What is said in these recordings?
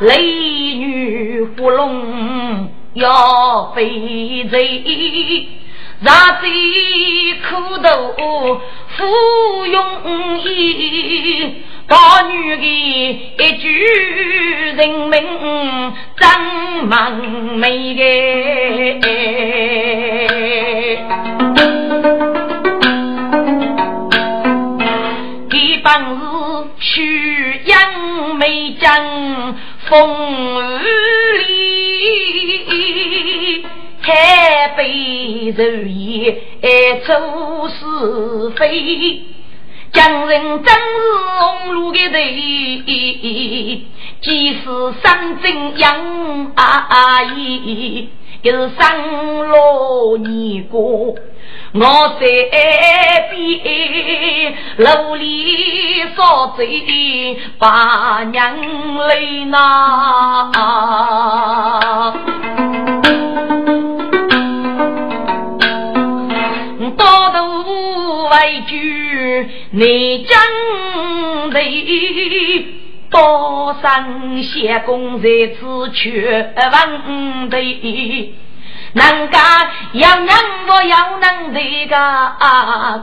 雷女芙蓉要飞走，让这苦头芙蓉意，大女的一句人命真完美的，一帮子去养。美将风雨里，海北柔言出是非，将人真是红路的头，即使山珍养阿姨，又生罗尼姑。我在边楼里烧醉，把娘泪呐。多多委屈你将泪，多生些公在此却问的。人家要能不要能这个？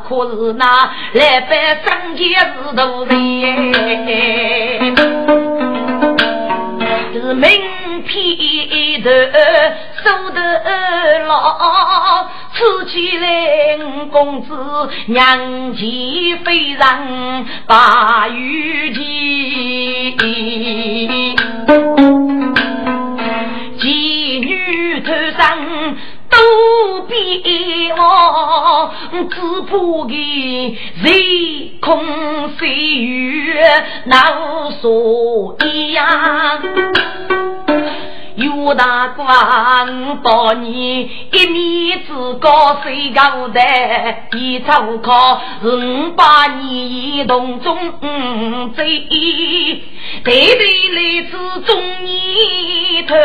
可是那来百生前是大人，是名片头收得牢，吃起来公子娘气非常把玉器。妓女偷生都比我，只怕个谁空谁与难说一样。有大官把你一面子高谁高的，一朝考是把你一动中追，对对来自中年头，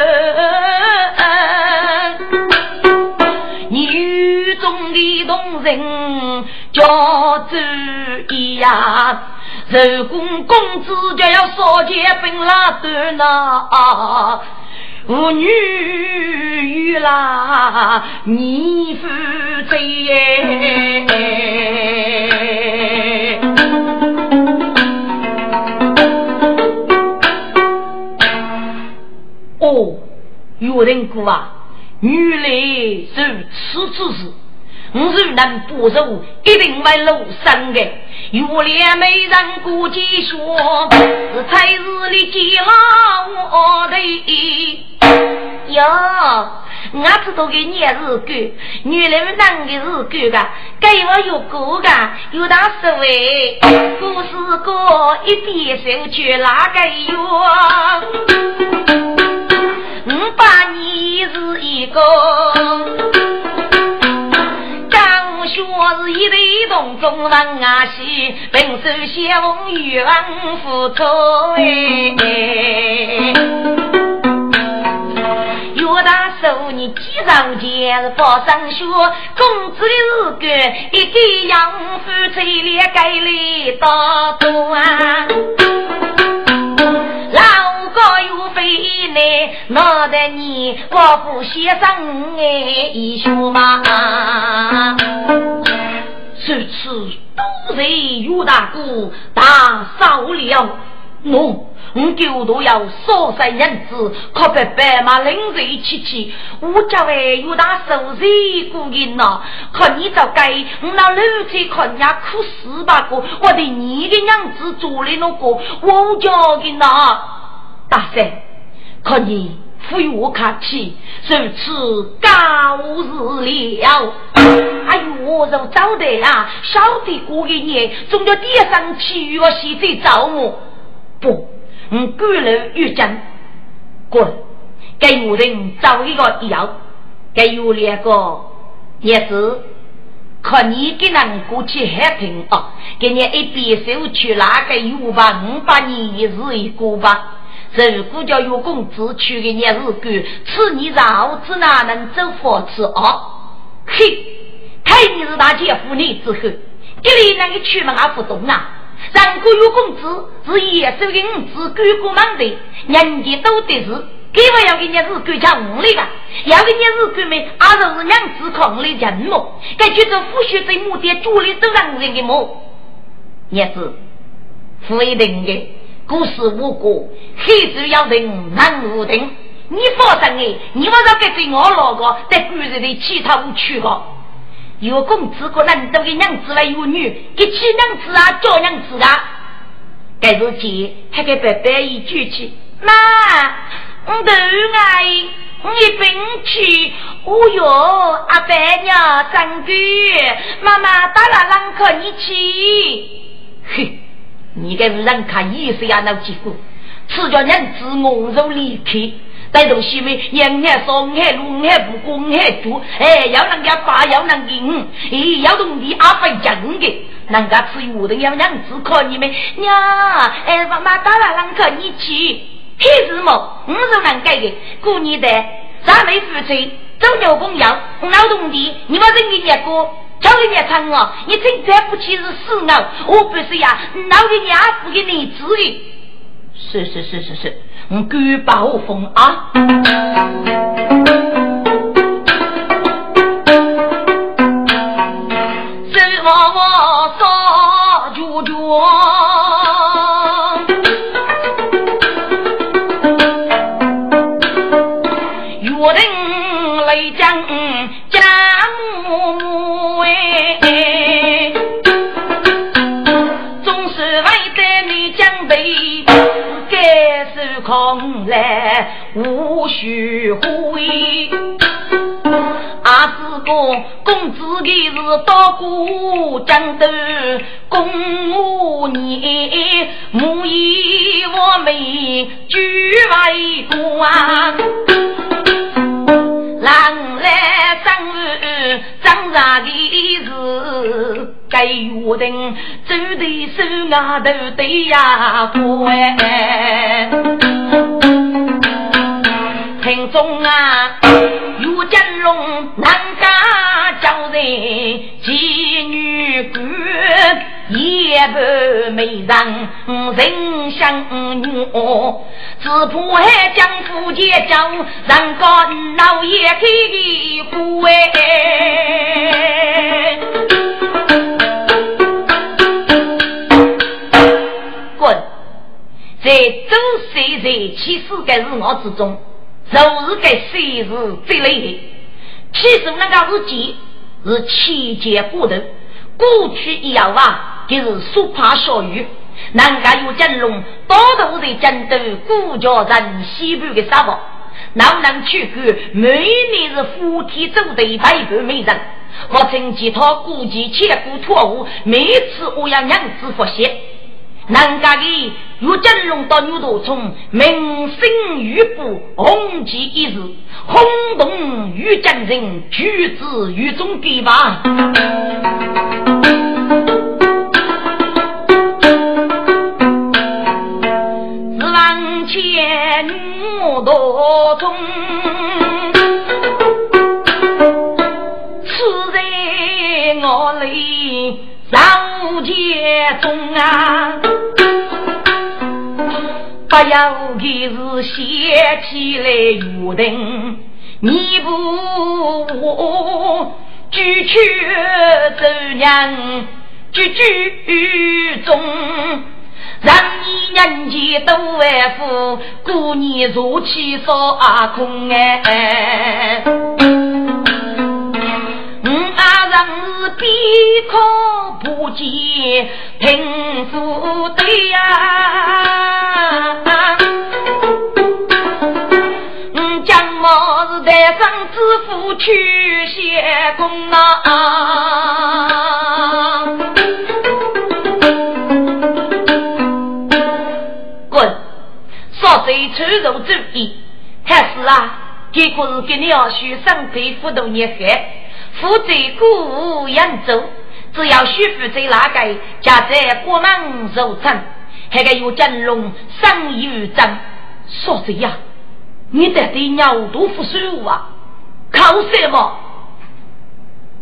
你雨中的动人叫注意呀，如果公子就要少结本拉断呐。妇女与啦，你负责。哦，有人讲啊，女来是此之事。我若能不受，一定会露身的。月亮美人过几说，是才日里见了我的。哟，我知道个你是狗，原来们男的是狗噶，给我有狗噶，有大所谓，故事过一点手却哪个哟？五百年是一个。我是一对同中人啊，西平手写风雨万福头哎。岳大寿，你几上前是报上学，公子的日干，一个养父催烈改来大多啊。老高又非呢，闹得你我不先生哎一说嘛。这次都是岳大哥打少了，我我丢都要少三银子，可别白马领着起去。我家外有大手是过人呐，看你这该我那六岁看人家哭死八个，我的你的娘子做的那个，我叫的呐，大三，看你非我客气，如此高日了。哎呦，我就早得啊，晓得过一年，总要点上去我洗在找我。不，我过了玉江，滚！给我人找一个药，给我两个也是。可你给人过去还平啊，给你一边手去拿个油吧，五百年一日一个吧。如果叫有工资去个日子过，吃你绕子哪能走佛吃啊？嘿，看你是大姐夫你之后，给你那个去嘛还不懂啊？如果有工资是野收的五子，干过忙的，人。家都得是。给不要给伢子干讲红的个，要给伢子干没？阿是是娘子扛的人。么？该觉得夫婿在母的主里都让人。的么？伢子，不一定的。故事无果，黑主要人。难无定。你放心哎，你不要跟着我老个在故事里其他无去个。有公子个人都给娘子来有女，给妻娘子啊，叫娘子啊。该日姐还给白白一句去妈。我头爱你病去，哦哟，阿伯娘真贵，妈妈打了啷个你去？嘿，你个人看意思呀，那结果，此叫娘子我肉离开，带动西面人海上海路海不公海住，哎，要人家发要能给你，哎，要动你阿伯讲的，人家吃我的要娘子看你们娘，哎，妈妈打了啷个你去？黑日么？我是能改的。过年的，咱没夫妻，走牛公羊，劳动地，你们人给你过，叫给你唱啊！你真再不去是死牛，我不是呀，老的娘不给你治的。是是是是是，我敢保风啊！是我我无须悔，阿子哥公子的是刀过江头，公年母以我妹举为官，郎来生长啥的事？该约定走的手啊头对呀乖，听中啊岳金龙南家叫人妓女官，夜半美人人相女。只怕还将夫妻叫人家老爷给的苦哎。滚！在周岁在七世个日我之中，就是个岁日最累的。其实那个日记是七节过头，过去一样啊，就是苏怕小雨。人家有金龙，多头在江都顾家人西部的沙漠，老能去过，每年是夫妻走的百个美人。我曾记他估计千古错误，每次我要娘子复习。南家的有金龙到牛头冲，明星玉布红旗一日，轰动玉江人，举子玉中给吧。千多中，中啊，不要给是写起来约定，你不我举去走娘，句句中。让你年纪都为富，过年如起少阿空哎。人是闭口不见贫富的呀，我上知府去谢公啊！滚！少贼出入主意，还是啊？结果是给你要学生对付动孽害，负责鼓舞扬州，只要许负责那个，家在国门入城，还个有金龙生有章，少贼呀！你得对鸟都服输啊！靠什么？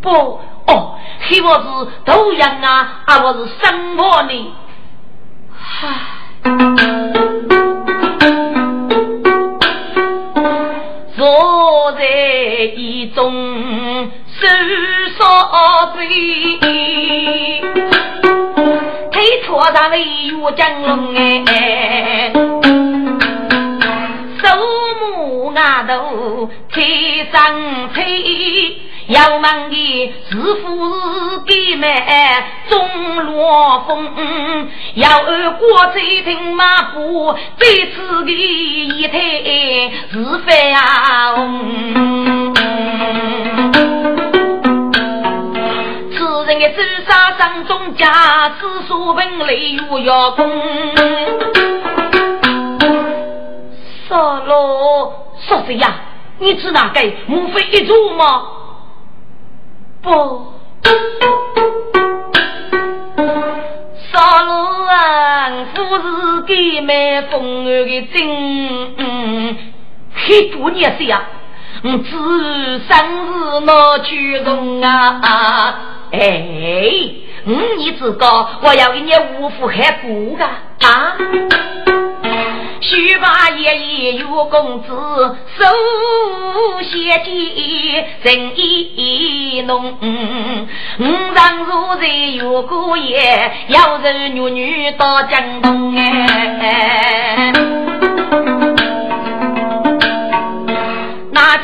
不哦，希望是头羊啊，而不是什么呢？唉，坐在一中收少嘴，推脱上来又讲龙哎。那头开上吹，要问的是否是给买中罗风？要按国贼听马步，这次的一台是非啊！此人的自杀上中家，此所本来又要攻。少罗。说谁呀？你指哪个？莫非一族吗？不，少罗啊，夫是给买风儿的真，很多年谁呀？我只生日闹举动啊！哎，你知道我要给你五福还过个啊？须把爷爷有公子手写记，人意浓。五常如在有个爷，要人女女到江东哎。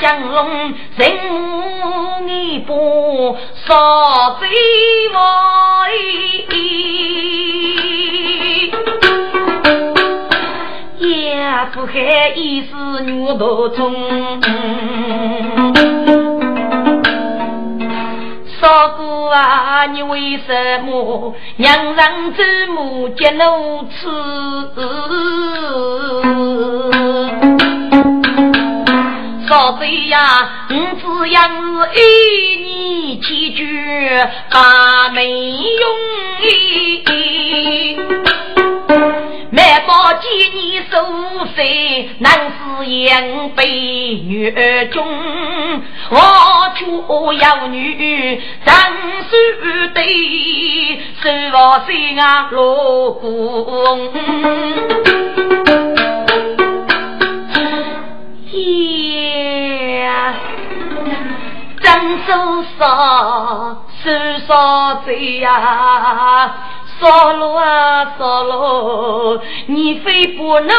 江龙人母一波，少醉我。也不害一时女头中，少哥啊，你为什么娘让祖母接奴吃？少贼呀，我只要是爱你几句，把没用难保几年收税，难是养被女儿中。我却要女长寿对，守望心啊老公。长寿少，寿少罪呀。少罗啊，少罗，你非不能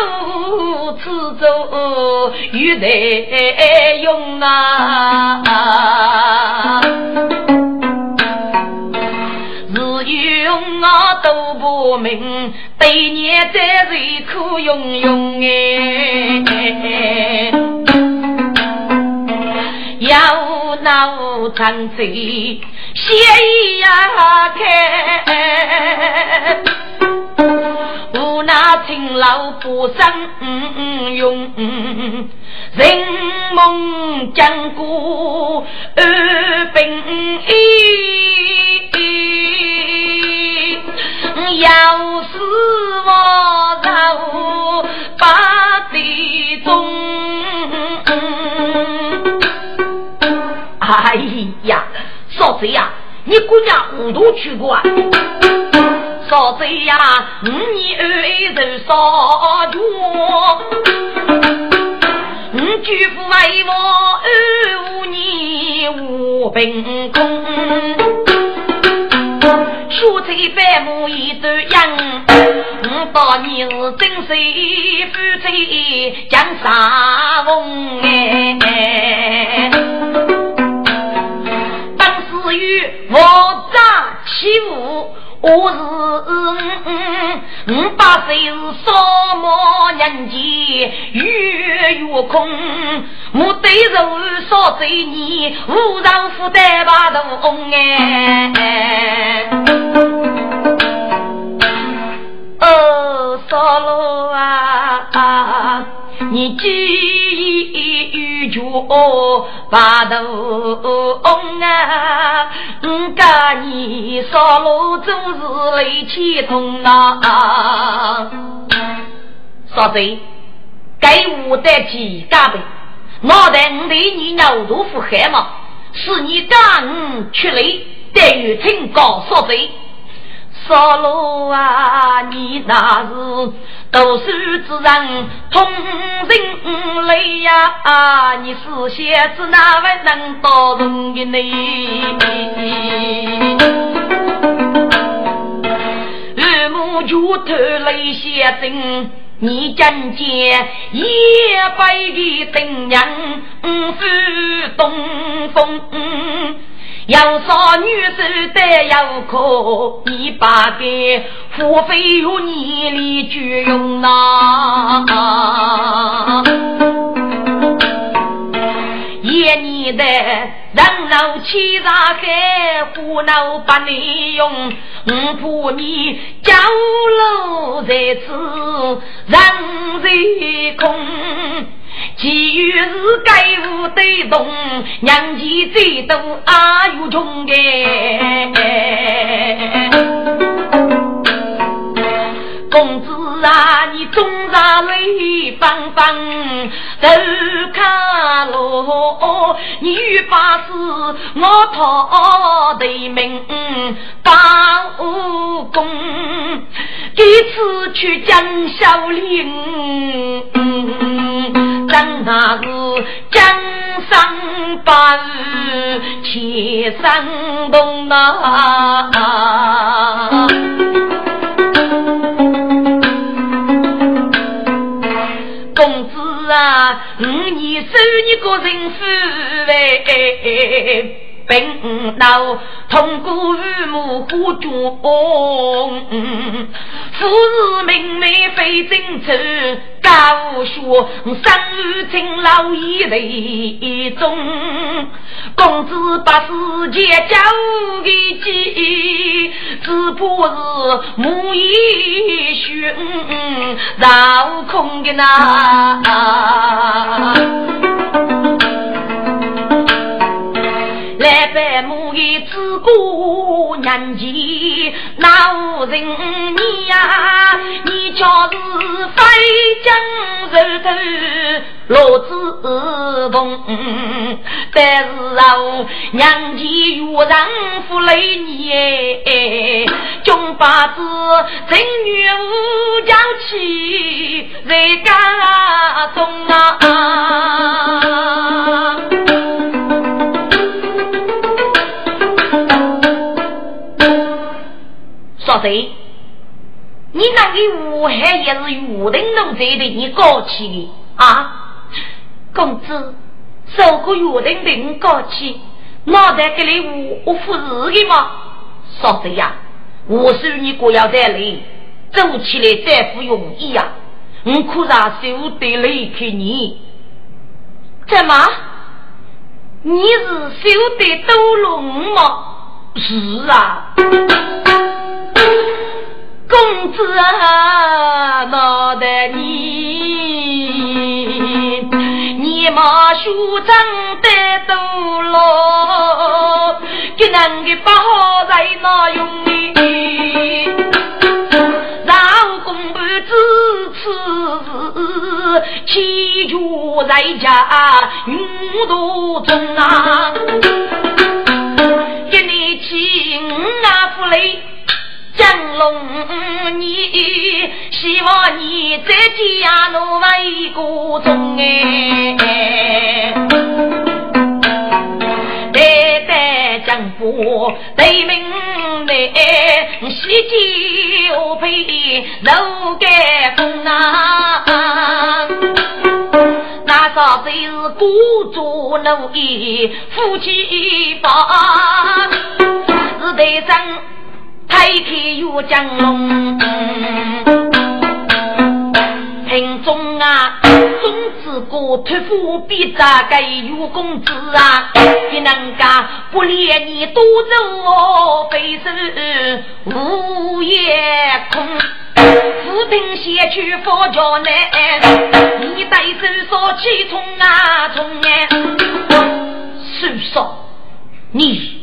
此走玉带用啊！是用啊都不明，对你在谁苦用用哎？要闹长嘴。血呀开，无奈勤劳不生用，人梦将过二病医，要哎呀！少贼呀，你姑娘糊涂去过啊！少贼呀，五年二人少穷，五舅父为我二五年无凭空，出差百亩一段秧，五到年是真水夫妻江山风哎。至于我诈欺负，我是五八岁是什么年纪？月月空，我对肉少罪孽，无上负担把头哎。哦，少罗啊，你记忆有把头翁啊，我讲你少罗总是泪气痛啊。少贼，该我的几家呗？脑袋我对你牛肚腹黑嘛？是你干我出来，待遇挺高少贼。少罗啊，你那是读书之人，通人类呀！你是写子哪位能到容的呢？二目就头泪写真，你讲见一百的灯娘，是东风。要少女手得要可，你把给付费有你里就用呐。一年的人老欺诈海，胡闹把你用，我怕你酒楼在此人在空。其余是该无对动，娘亲最多阿有穷的。公子啊，你总在泪汪汪，走卡路，你把是我讨的命当武功，这次去江小岭。真那是江山八日千山动啊！啊，五年收你个人夫哎。本老通过父母护主父子明媒非真丑，高说生儿亲老一类中，公子把世界交给己，只怕是母一血绕空的那。来拜母的自古年纪，那无人你呀？你叫是飞将石头落子凤，但是啊，娘亲遇丈夫累你，穷把子正月无娇气，在家中啊。说谁？你那个武汉也是武定路这的，你搞起的啊？公子，受过武定的你搞起，脑袋给你我我服日的吗？说谁呀？我说你过要再累，走起来再不容易呀！我可让手得离开你，怎么？你是修得斗龙吗？是啊。公子啊，脑袋你，你马书长得多了，给人的不好在哪用呢？让公婆支持，祈求在家运途中啊，给你请啊福来。江龙，希望你在家路为个中哎，代代江湖对名来，喜酒配肉干风啊，那啥子是孤注怒意夫妻房，是对上。开开又江龙。我托付比扎给有公子啊，你能够不连你多走哦非是午夜空。浮萍写去佛教难，你带手说起冲啊冲啊，叔叔，你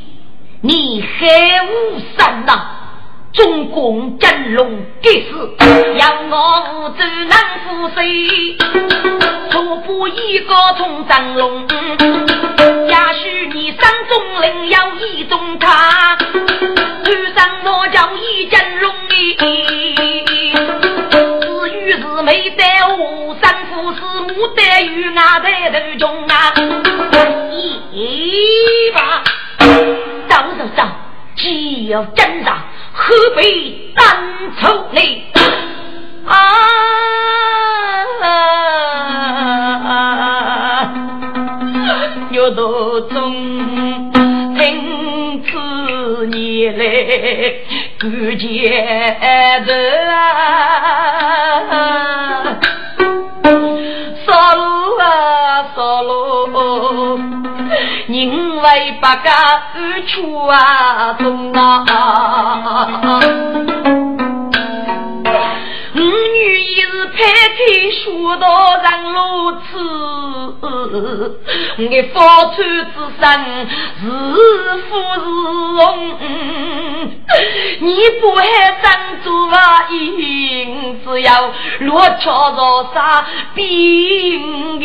你还无神呐？中共真龙给死，要我无州难负谁？初步一个从真龙，也许你山中另有一种他，头上我叫一真龙至于是没得我三夫是母得与俺的头中啊，一把，走走走，只要真上。河北单抽你啊！有多中听此年来不见的啊！杀戮啊杀戮！人为百家安处啊，中啊。一日拍天说到人如此，我发出之声是富是荣，你不还当做啊？只要落桥着沙兵的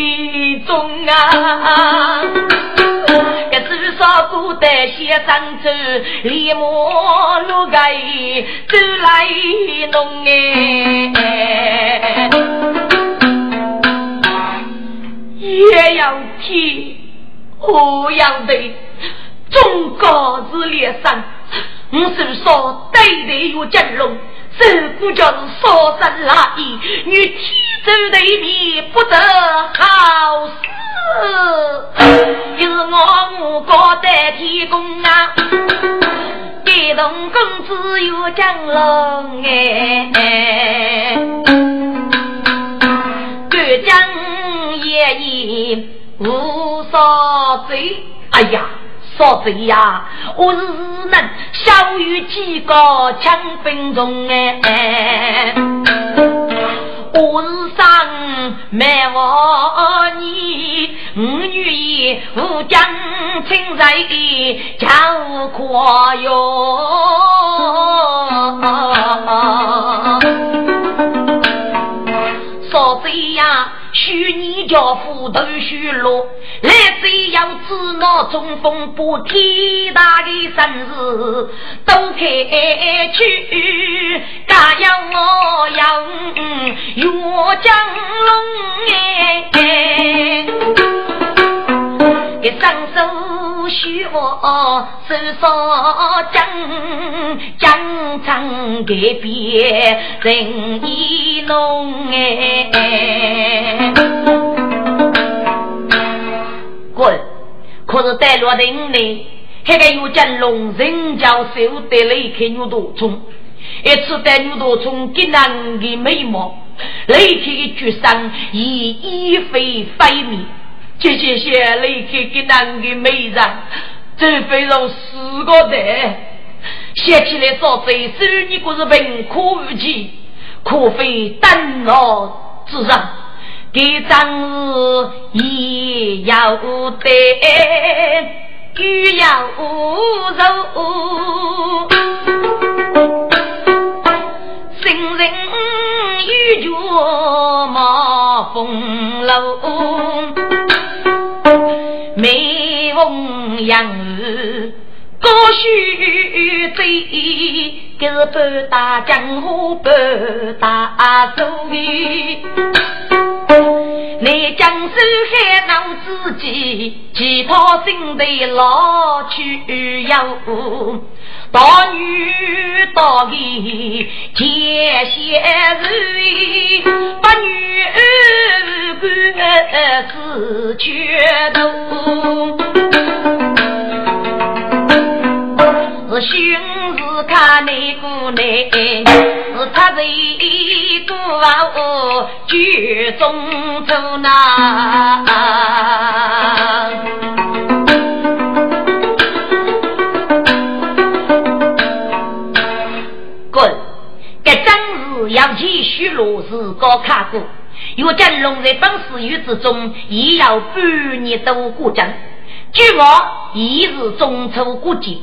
中啊！这 至少古代先生走，立马路盖走来弄哎，也要听，我要对，中国是烈山，我是说对对有真龙。这不就是烧身拉意，与天走对面不得好事。是我五哥代天公啊，感动公子有江龙哎，干将爷爷无所罪，哎呀。说贼呀，我是能小于几个枪兵中哎，我是生卖我你我愿意无将亲在叫夸哟，说贼呀。许你家斧头许落，来只要知那中风不天大的生日都开去，加要我要岳江龙哎，一双手许我手上将将长改变人意浓哎。滚！可是带落的你，还个有将龙人教手得雷开牛多虫，一次带牛多虫给男的眉毛，雷开一举伤，以一飞飞灭。这些些雷开给男的美人，这非常四个的。想起来说，这手你可是文可无奇，可非单劳之上。给张日也要得，鱼要肉，新人遇着马风楼，美红杨儿高须嘴。给是半打江湖半打手艺，你江手还闹自己，其他心头老去有。大女大弟见贤人，八女官是绝头，是兄是。看你姑娘，是他在孤剧中走那。滚！这正是要继续落实高考过。若真龙在本事月之中，也要半年多过正。据我一日中秋过节。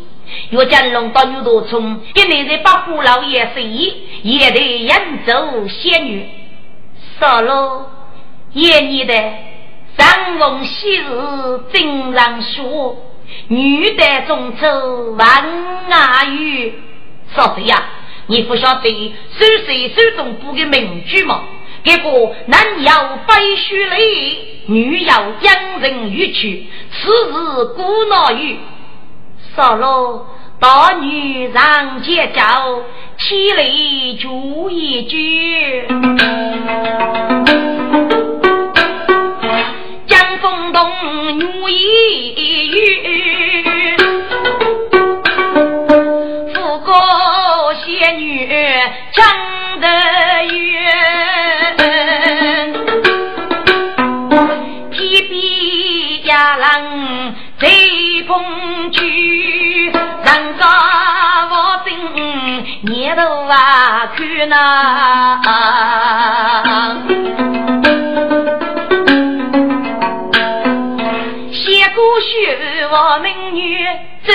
岳家龙到牛头村，一年在八虎老爷生意，也得扬州仙女。少了一年的三逢喜事经常说，女的中秋万阿语。少岁呀，你不晓得手岁手中补的名句吗？这个男要白须泪，女要养人欲去，此事古老语。少了大女让姐叫，起来就一句。江风动女一语，富国仙女长得圆，人家我等年头啊看呐，写过学我美女，真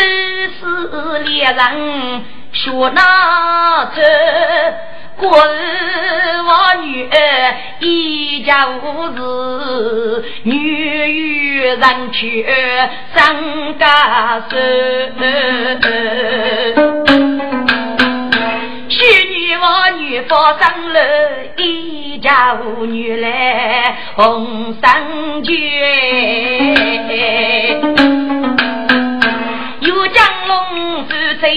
是猎人学那走。过儿我女儿一家无事，女与人去上家手。许女我女发生了一家无女来红三绝，有江龙是谁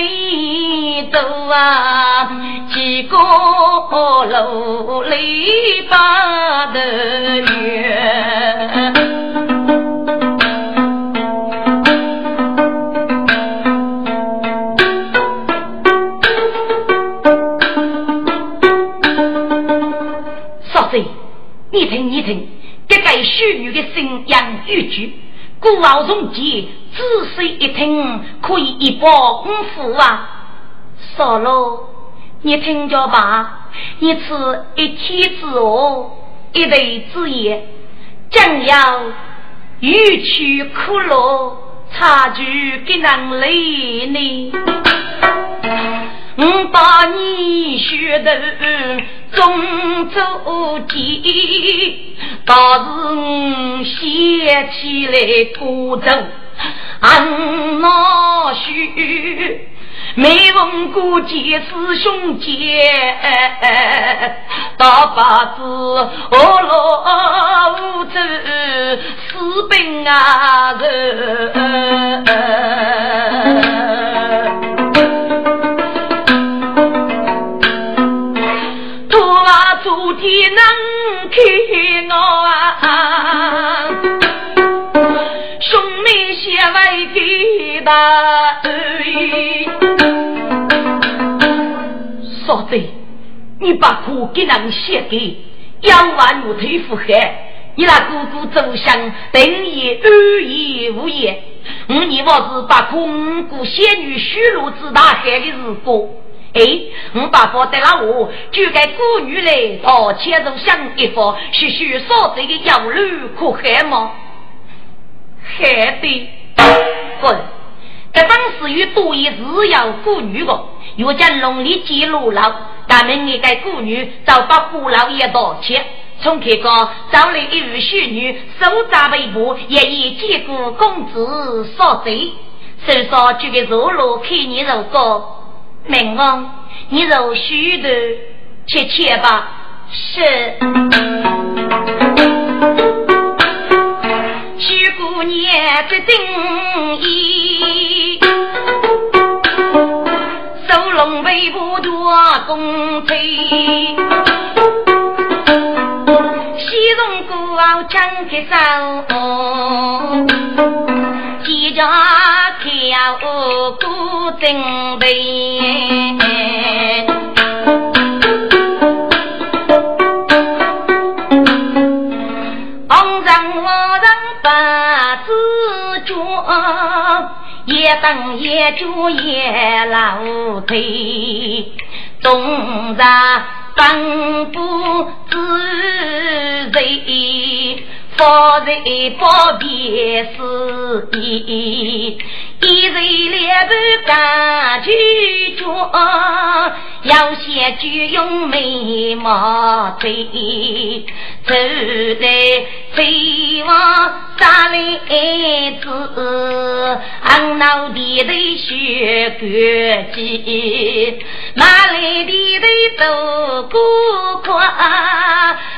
杨梅多啊，几个楼里把的月。少岁，你听，你听，这个虚女的声音语句。孤傲从杰，仔细一听，可以一饱五福啊！少了，你听着吧，你吃一天之后，一对之言，将要欲去苦乐，差距给人累呢。我把你学的中走记，倒是我写起来古走俺老许，没问过几次兄姐，大把子我老五走私奔啊给大说的，你把苦给人写给，养完我腿腹海，你那姑姑走向等也安逸无言。我你我是把苦姑仙女虚入之大海的日过。哎，我把佛带了我，就该孤女来到前头想一方，许许少这个养路可害吗？害的，不，这当时有多一是要孤女的，又将农历记录了，咱们一个孤女找把姑老爷道歉。从开个找来一位淑女，手扎围布，也已见过公子所罪，手上举个肉箩，看你肉高。明王，你肉许的，切切吧。是。许姑娘的定义，收拢围布多公推。西戎古傲张开手，几家跳古正备，一，等夜住夜老腿，东山。本不知谁，方才报别事意。一人两半干去做，要先就用眉毛对，走在飞往山来子，俺脑地的血干净，马来地的走过，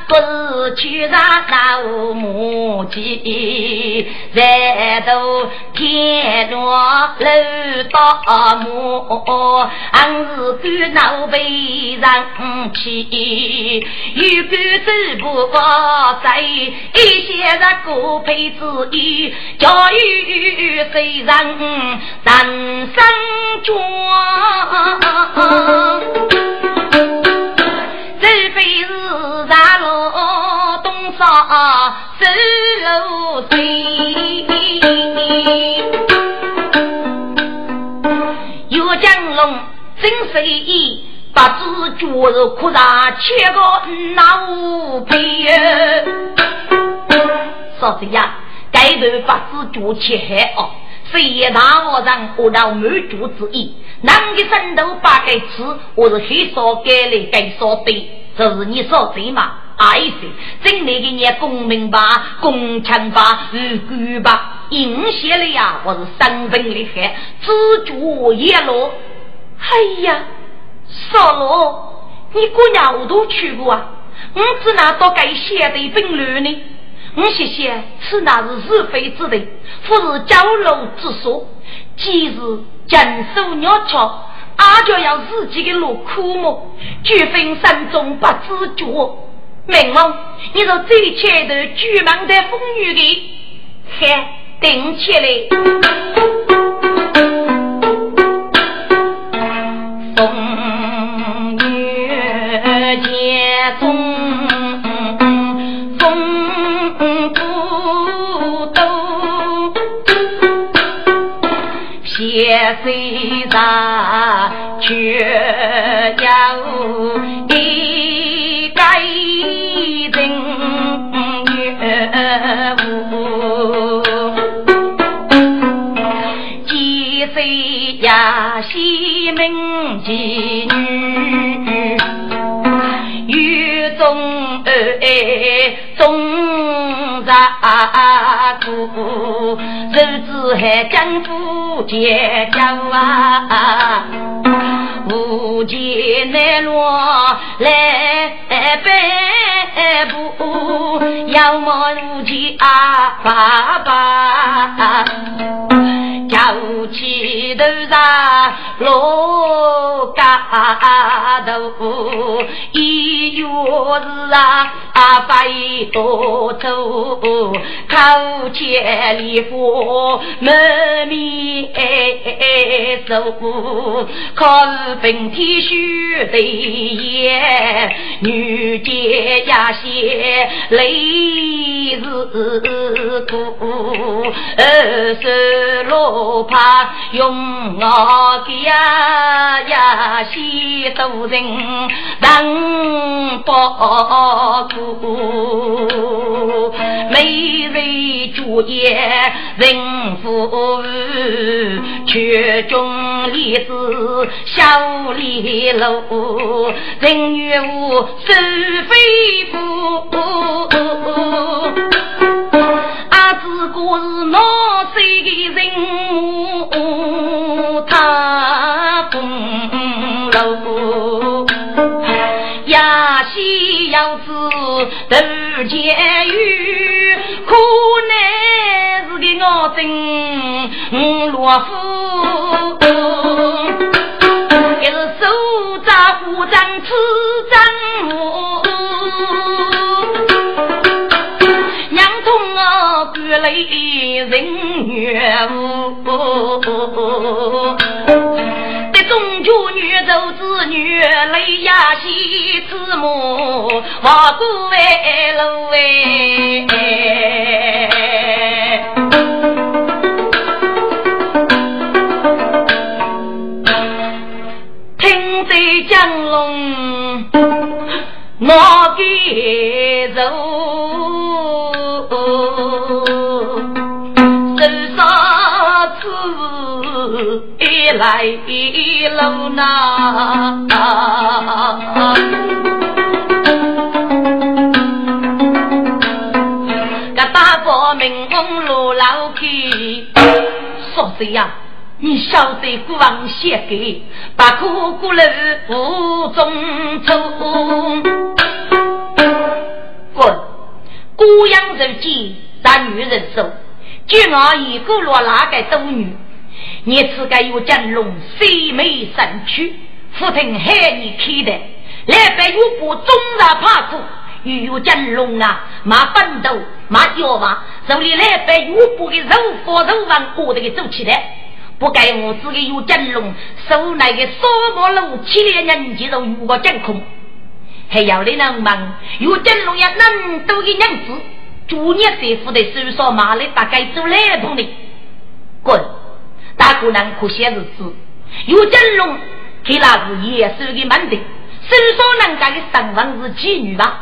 不是去上老母鸡，在都天落。楼大木，俺是干脑被人欺，有干走不过在一些人过辈子意，教育虽然人生壮，除非是咱老东上走路江龙真随意，把子脚肉哭上切个那五倍。嫂子呀，该头把子脚切开哦，谁也大和尚活到满足之意。男的枕头八个吃，我是黑烧改来该烧对，这是你说对吗？哎噻，真那个念公明吧，公强吧，无辜吧。阴险了呀！我是生分厉害，自主一路。哎呀，少罗，你姑娘我都去过啊？我只拿到该写的本乱呢。我谢谢，此乃是是非之地，不是交流之所。今日坚守鸟巢，阿就要自己的路苦么？绝非山中不知觉。明王，你说这前头巨蟒的风雨的，嗨。顶起来，血水洒，却要一盖人月无。谁呀？西门妓女，雨中儿中扎姑，日子还江湖结交啊，无钱难落来摆布，要么无钱啊爸爸。摇起头上罗嘎头，一月是啊飞多走，口千里花满面愁。可是本天须得言，女杰呀些泪是苦，二十六怕用我家呀些多人等不顾，每日主业人夫却中里子小里路，人愿无是非夫。阿子哥是闹水的人，他风楼。呀，西要子都监狱，可奈是个我真懦夫，也是手扎虎掌，吃掌木，娘痛啊，干泪人怨无。中秋女走子女泪呀西子母，望过外路哎。听在江龙，我给走。来一路呐，个大伯名风路老去，说谁呀？你晓得孤王写给，把苦苦路无中走。滚！孤阳人间，但女人手，就我一个落哪个斗女？你此该有真龙飞眉神躯，福听海你开的，来白有部中日怕苦，又有真龙啊，马奋斗马腰马，手里来白有部的肉火肉丸过得给走起来，不该我自己有真龙，手那个沙漠路七连人肌肉如果真空，还要你能忙，有真龙也，能多的娘子，祝你师傅的手上马来大概走来同的，滚！大姑娘可些日子，有真龙给那是耶稣的门的，手上能干的身份是妓女吧？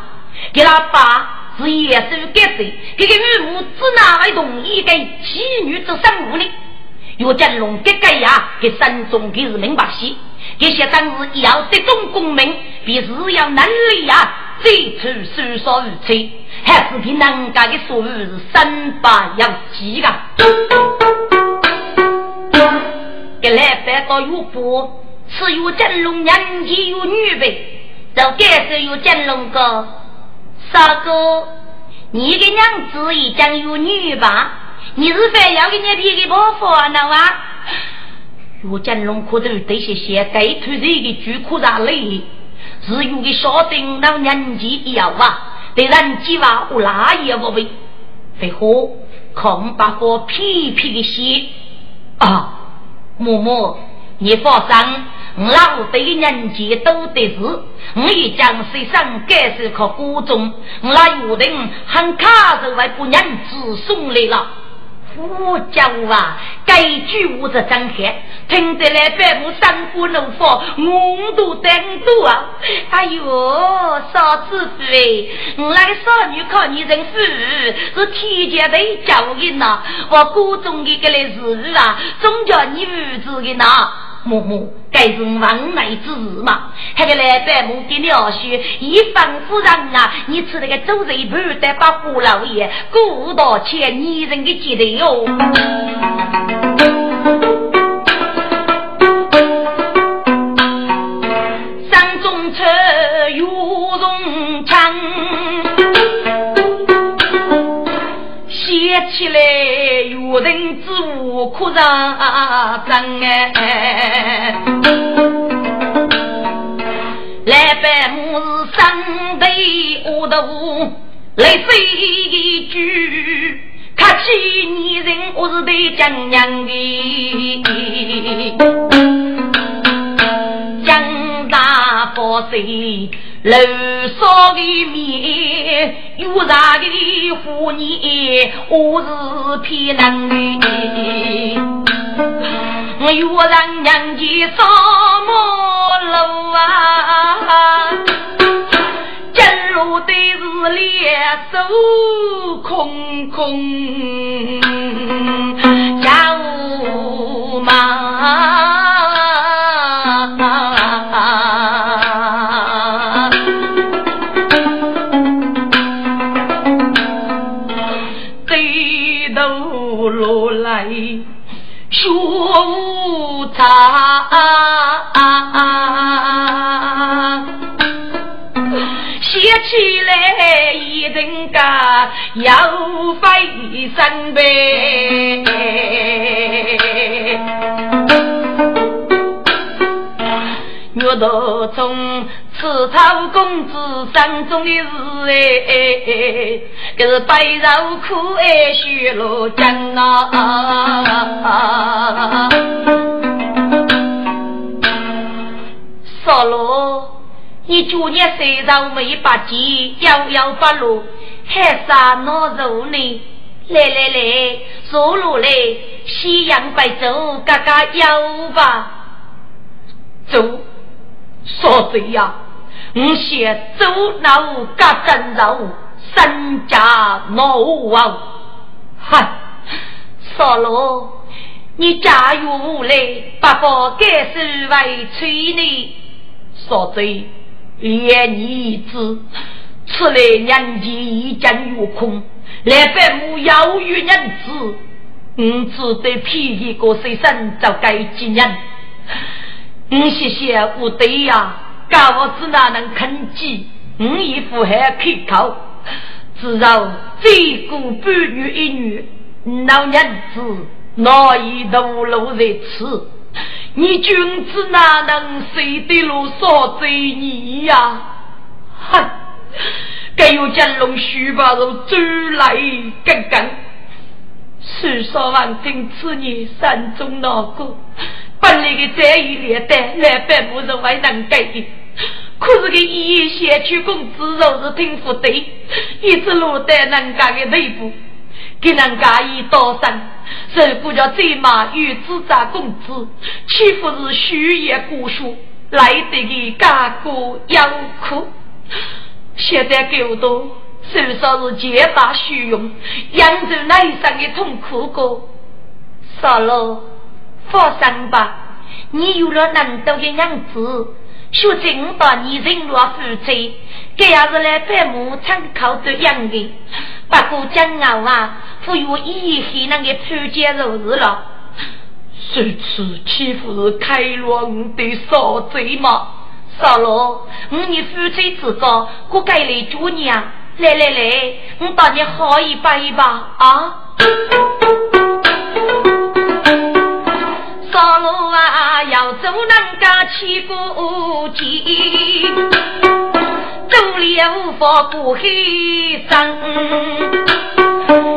给他爸是耶稣给谁？这个岳母只拿来同意给妓女做生物呢？有真龙给个呀，给山中给是明白些，这些当时要这种功名，比是要能力呀，最初手上如吹，还是给人家的所谓是三八要记的。给来拜到岳父，是有真龙年纪有女辈，就该是有真龙哥。三哥，你的娘子已经有女吧？你是非要给你皮给婆烦恼啊？岳真龙可都得些些该推这个巨苦大累，是有个小丁老年纪要啊，对人计划我哪也不为，非何恐把我皮皮的些啊？默默，你放心，我老对人间都得是，我一将身上该是靠孤中，我那有人很卡着为不人子送来了。夫家啊，该句我是真黑，听得来百亩山谷怒放，我都等多啊！哎呦，少知府哎，我那个少女靠你认夫，是天界的教人呐，我谷中的个来事啊，总叫你儿子的呐。默默，该是王来之日嘛？那个来百亩的鸟婿，一方夫人啊！你吃那个周瑞盘得把胡老爷顾到千女人的记得哟。山中车有容枪，写起来。有人之物可上阵哎，来百亩是生的我来说一句，客气女人我是得讲娘的，大佛水。楼上的面，有啥的妇女，我是偏能的。有人娘家什么路啊？进入的是两手空空，家务忙。人家要费身呗。我都从此草公子山中的事哎，可是白肉苦哎，血落江啊！少罗，你九年虽然没把鸡，摇摇八路，还啥恼肉呢？来来来，坐路来，夕阳白粥，嘎嘎摇吧，走。说贼呀！我写走脑嘎真肉，身家恼啊！嗨，少罗，你家有无来？八宝该是为催你。说贼，连你子，此来年纪已经有空，来百亩要与人子，我只得批一个随身就该几年。你谢谢我对呀，家我子哪能肯记？我一副还开口，只要最过半月一女，老娘子哪一头路在此？你君子哪能随得路少罪你呀？哼！该有金龙须把肉追来干干。世说万听，此年山中那个。本来的这一列单，来百不是还能改的。可是给一先去工资若是挺不对，一直落在人家的内部，给人家一刀伤，受不叫最骂与自砸工资，岂不是虚言过说，来得个家国养苦？现在狗多，至少是皆大虚荣，扬州内上的痛苦过，算了。放心吧，你有了那么多的娘子，学正把你人若负责，这也是来百亩参考的样的。不过将傲啊，不有以前那个潘家如是了。如此岂不是开罗的少贼吗？少罗，我你夫妻之高，我该来祝你啊！来来来，我把你好一把一把啊！道路啊，要走人家起步急，走了无法过黑山。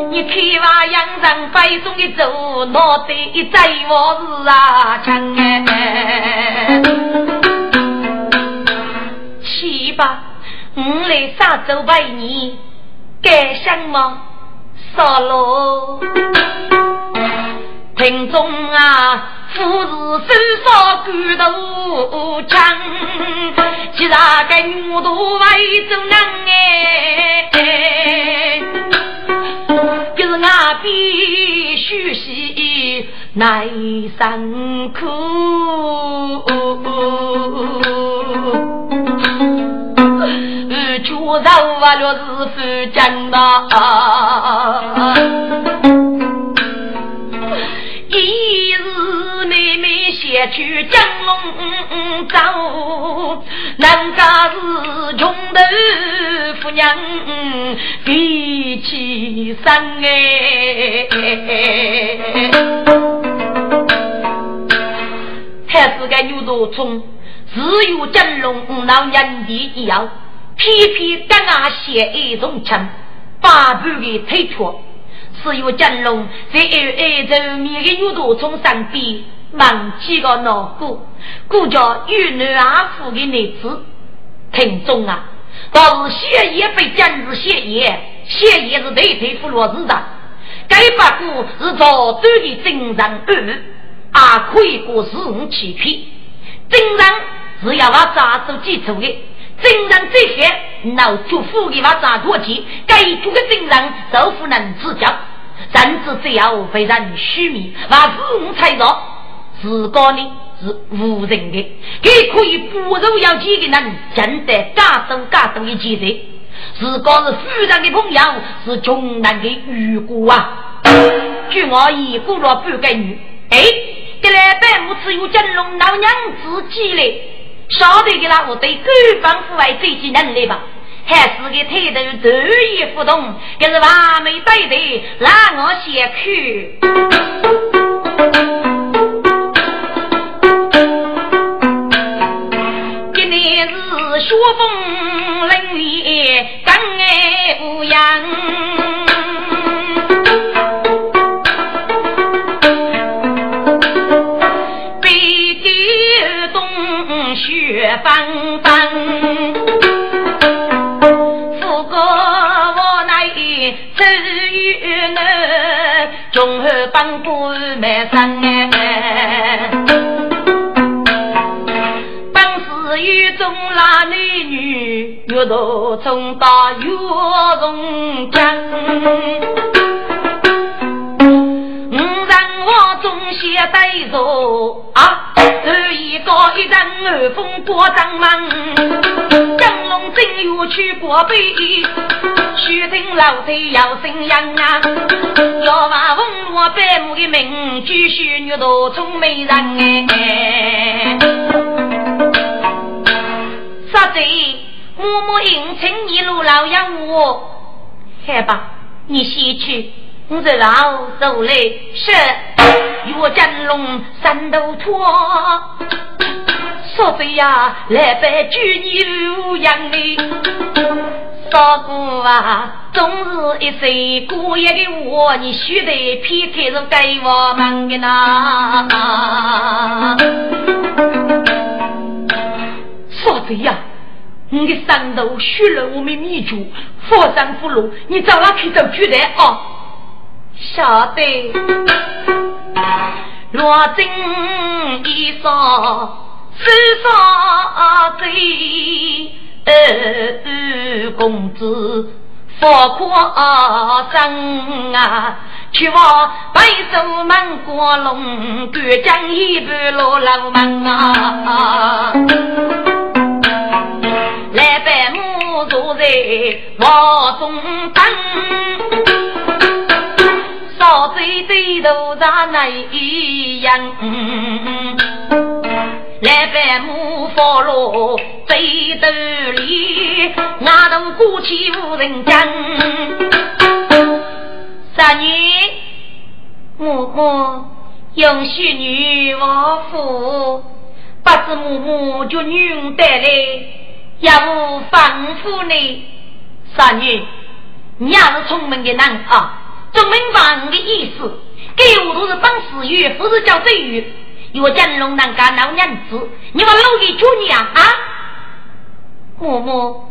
你看哇，洋人摆中的走，脑袋一摘我是啊强哎。去吧，我来杀走百你，该想吗？杀喽！听众啊！富士手上骨头强，大概我都为做人哎，就是俺必须是耐辛苦，确实为了是富强呐。妹先去江龙走，人家是穷头富娘比起生哎，还是个牛头虫，只有江龙老娘的一样。偏偏跟俺写一种情，把不给推脱。只有金龙在二二周面的女徒从身边忘记个难过，顾着与女阿父的女子。听众啊，倒是谢爷被今日谢爷，谢爷是对对付罗市长，该不过是朝端的正常二，啊可以过四五欺骗，正常是要把杂做基础的，正常这些老祝福的把杂做起，该做的正常都不能自教。甚至只要非常虚名，把四五猜着，自个呢是无人的，给可以不受要钱的人，真的加多加多的钱财。自个是富人的朋友，是穷人的遇过啊。据我已过了半个月，哎，给来百母只有金龙老娘自己嘞，晓得给那我对官方户外这些人来吧。还是个态度得意不动，可是完美对对，让我先去。女，越多从大越从强。五人我中写对坐啊，二一个一人二风过张门，江龙正要去过北。须听老贼要声扬啊，要把文罗百亩的名句须女多聪美人哎。杀贼，默默应承一路老养我，好吧，你先去，我这老走来是岳金龙三头拖。杀贼呀，来拜举你路养的。少姑啊，终是一岁过夜的我，你须得撇开是给我们的呐。少子呀，你的山头血了我们米族，佛山福禄，你找他去走去的啊？晓得。若真一说，是少贼。二公子富阔生啊，去往白首满国龙，断江一半落老门啊！来拜母坐在房中等，少醉对头上那一样。来拜母佛罗背斗里，俺都过去无人讲。三女，母母允许女王府，不知母母就女带来，要无吩咐呢？三女，你也是聪明的人啊，总明白我的意思。给我都是本死鱼，不是叫醉鱼。有金龙能干老娘子，你把老爷救你啊！啊，嬷嬷，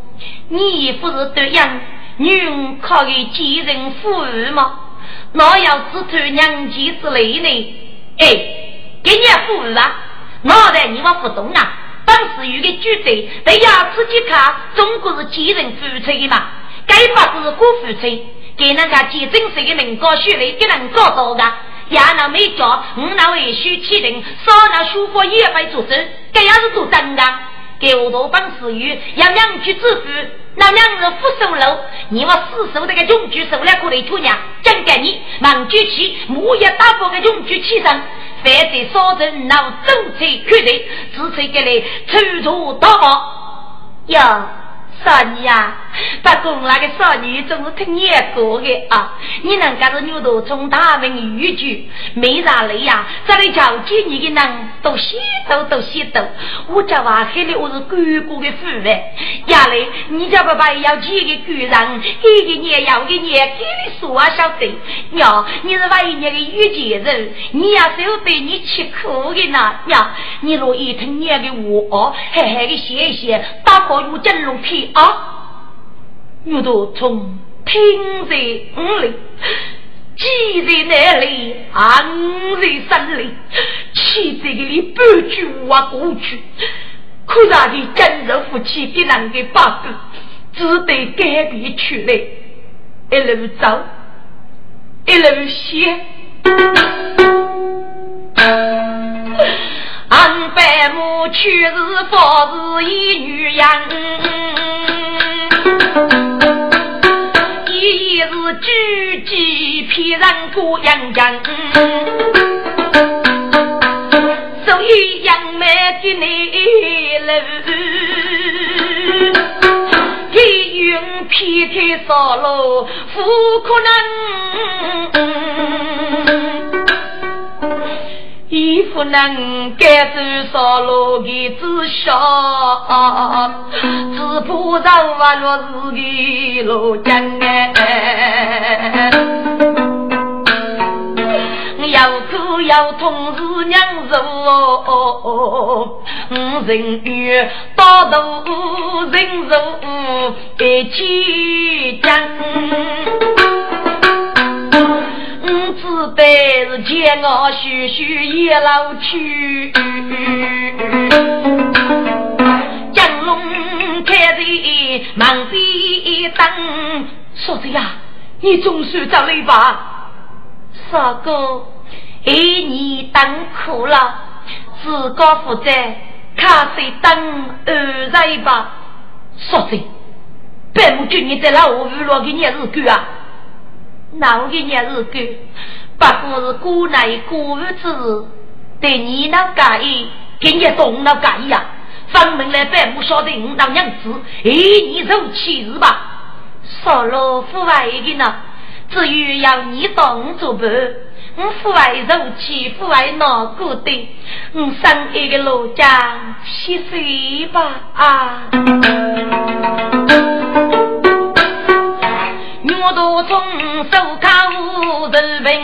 你不是对样女人可以继人父儿吗？哪要只图娘妻之类呢？哎，给你父儿啊！脑袋你我不懂啊！当时有个举证，在牙齿去看，中国是几人夫妻的嘛？该法是过夫妻，给那个几正式的名高学位，给人搞到的。也那没叫，我那为须起定，少那书法也会做手，这样是做真的。给我多帮私语，要两句支付，那两是不收楼，你我死守这个用具收了过来姑娘，真给你忙举起，木也打包个用具起身，反正少人闹走车缺人，只吹给你抽出大包。呀，少女呀，不过那个少女总是听念过的啊！你能干着牛头从大名玉举，没啥累呀？这里叫几你的人都洗头都洗头，我家娃黑的我是哥哥的父呗。呀嘞，你家爸爸要几个姑人，一个年要个年，给你说啊晓得。娘，你是万一年的玉姐人，你要是要对你吃苦的呢？娘，你若一听年的话，嘿嘿的谢谢，打破有真龙皮。啊！我都从听在五里，记在那里，昂在山里，气在给你半句话过去，可让的今日夫妻给人给八个，只得改变去来，一路走，一路写，俺白母却是佛是一女人。一是举鸡骗人过阳江，所以杨梅的内楼，天云偏开少路，不可能。衣服能盖住少路的子小，只怕上不落是个罗江哎。要苦要痛是娘受，人与大度人受一起讲。只得是见我徐徐一老去，江龙开在门边等。嫂子呀，你总算找来吧？少哥，一年等苦了，自个负责，卡水等二来吧。嫂子，百母君你在那我娱乐的日子啊？哪个日子不过是姑奶姑儿子，对你那介意，跟你动那介意呀？分明来百不晓得你当娘子，哎，你受气是吧？少了父外的呢，至于要你当做伴，我父外受气，父外难过的，我生一个老家七岁吧啊。人问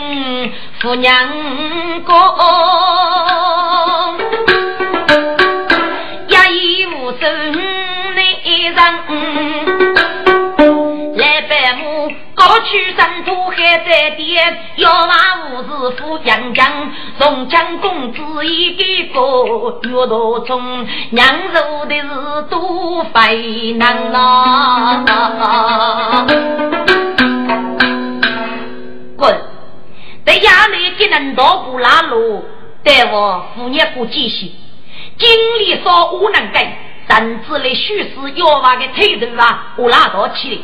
夫娘公，一无无生内人。过去山土还在颠，要骂吴师傅杨江，宋江公子一个个，岳道中娘受的是多肥囊啊！滚！在衙内给人道不拉路，待我副业过继续，经历说无能改，甚至来虚实要把个腿头啊，我拉到起来。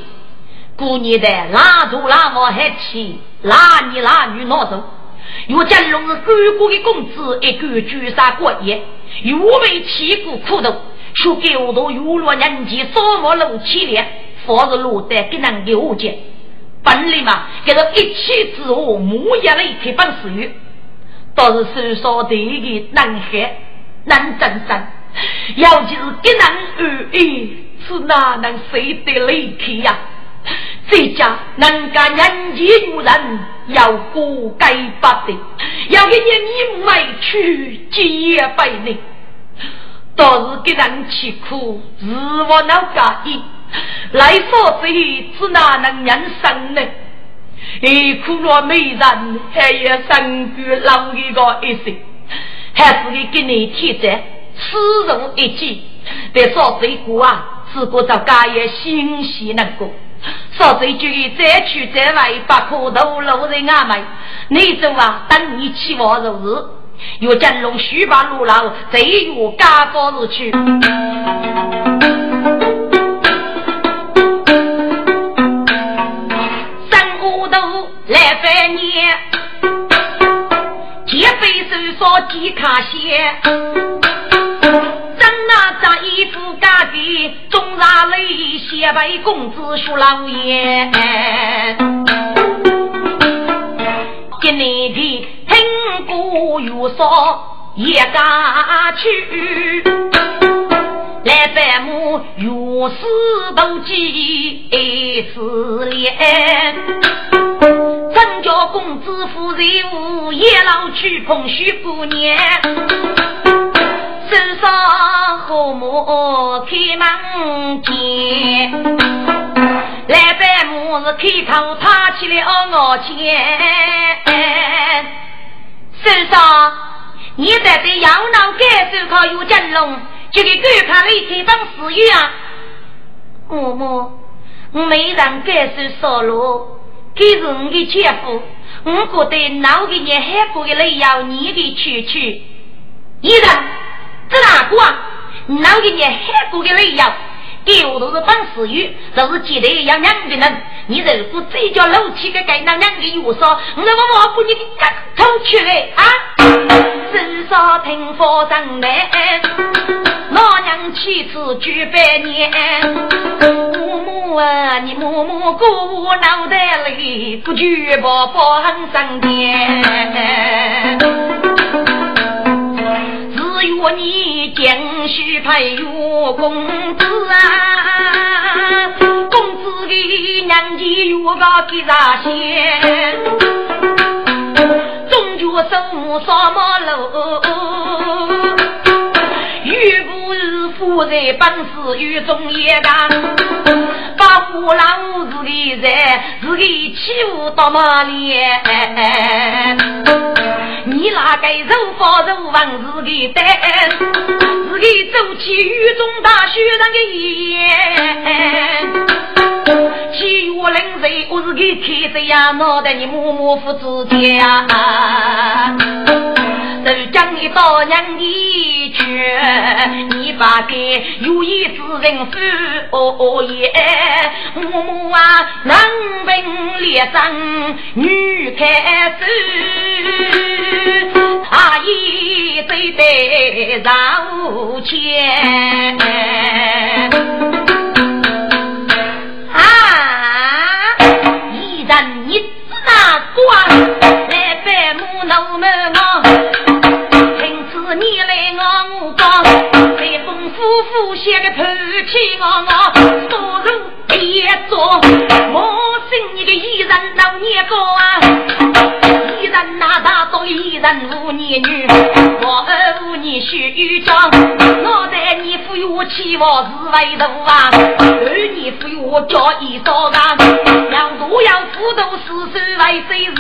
过年的拉住拉毛还起，拉你拉女闹走。岳家龙是哥哥的公子，一个绝杀过夜，又为七股苦斗，却给我都娱乐人间，扫毛露起脸，放是落得给人了解。本来嘛，给他一气之后，木叶了一块本事，倒是手上第一个男孩难争胜，尤其是给人而已，是哪能谁得离开呀？这家能干人间女人要过该不得，要给你你委屈结百年，倒是给人吃苦，日我老家意，来说这只哪能人生呢？一苦若美人，还要生个老一个一生，还是给给你添在此人一计，别说这个啊，自个找家业欣喜难过。说这句，再去再来，不可投路人阿妹。你走啊，等你期望如日，若真龙须把路老，再约家高日去。来拜年，几杯手说几卡鞋，真那这一。义父家的中茶里，写为公子说老爷。今年的听过有说也敢去，来咱们有事都记自恋。张家公子夫人无也老去碰许姑娘。身上和睦开门见，来拜母是开头插起了我前。身上，你在这养老改手靠有金龙，就给观看了一天当死鱼啊！母母，我没让改手烧了，给是我的前夫，我觉得老给你海过的泪要你的去去，一人。这哪个啊？老给你海过的理由，给我都是放死鱼，都是记得要两个人。你如果这叫老气的该那两个月说，我我我把你给赶出去来啊！至少听佛上来，老娘妻子举百年。母母啊，你母母过脑袋里不举报报上天。我你将须配有公子啊，公子的娘家有个给啥先，终究生什么路？不是富人本事与中也当，父老子的人自己欺负到哪里？你哪个肉包肉王自己担，自己走起雨中大雪人的眼。七月零日我是给开着呀，脑袋你默默付自己呀。都将你到娘的去，你把给有意之人负也。默默啊，男奔列上女开手，他一对对绕前。啊！一人一那瓜，来拜母老门啊！你来我我讲，随风夫妇写个头气我我，多别做，我信你个一人老年高啊，一人那大多一人无年女，我儿无年须长，我在你抚育起我是为奴啊，儿你抚育我叫一少啊，要都要辅导四岁为谁是，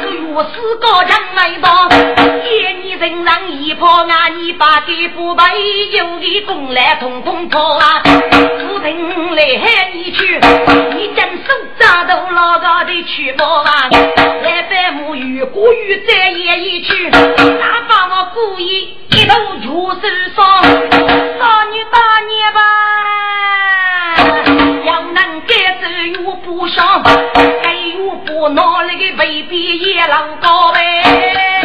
只有四个将来当，一年人让。一破啊！你把这不白有的功来统统破啊！人来喊你去，你真手扎到老高的去破啊！来百母与过于再演一曲，哪把我故意一头就手上，少女大年吧，要能改走又不上，还有不闹那个未必也老高呗。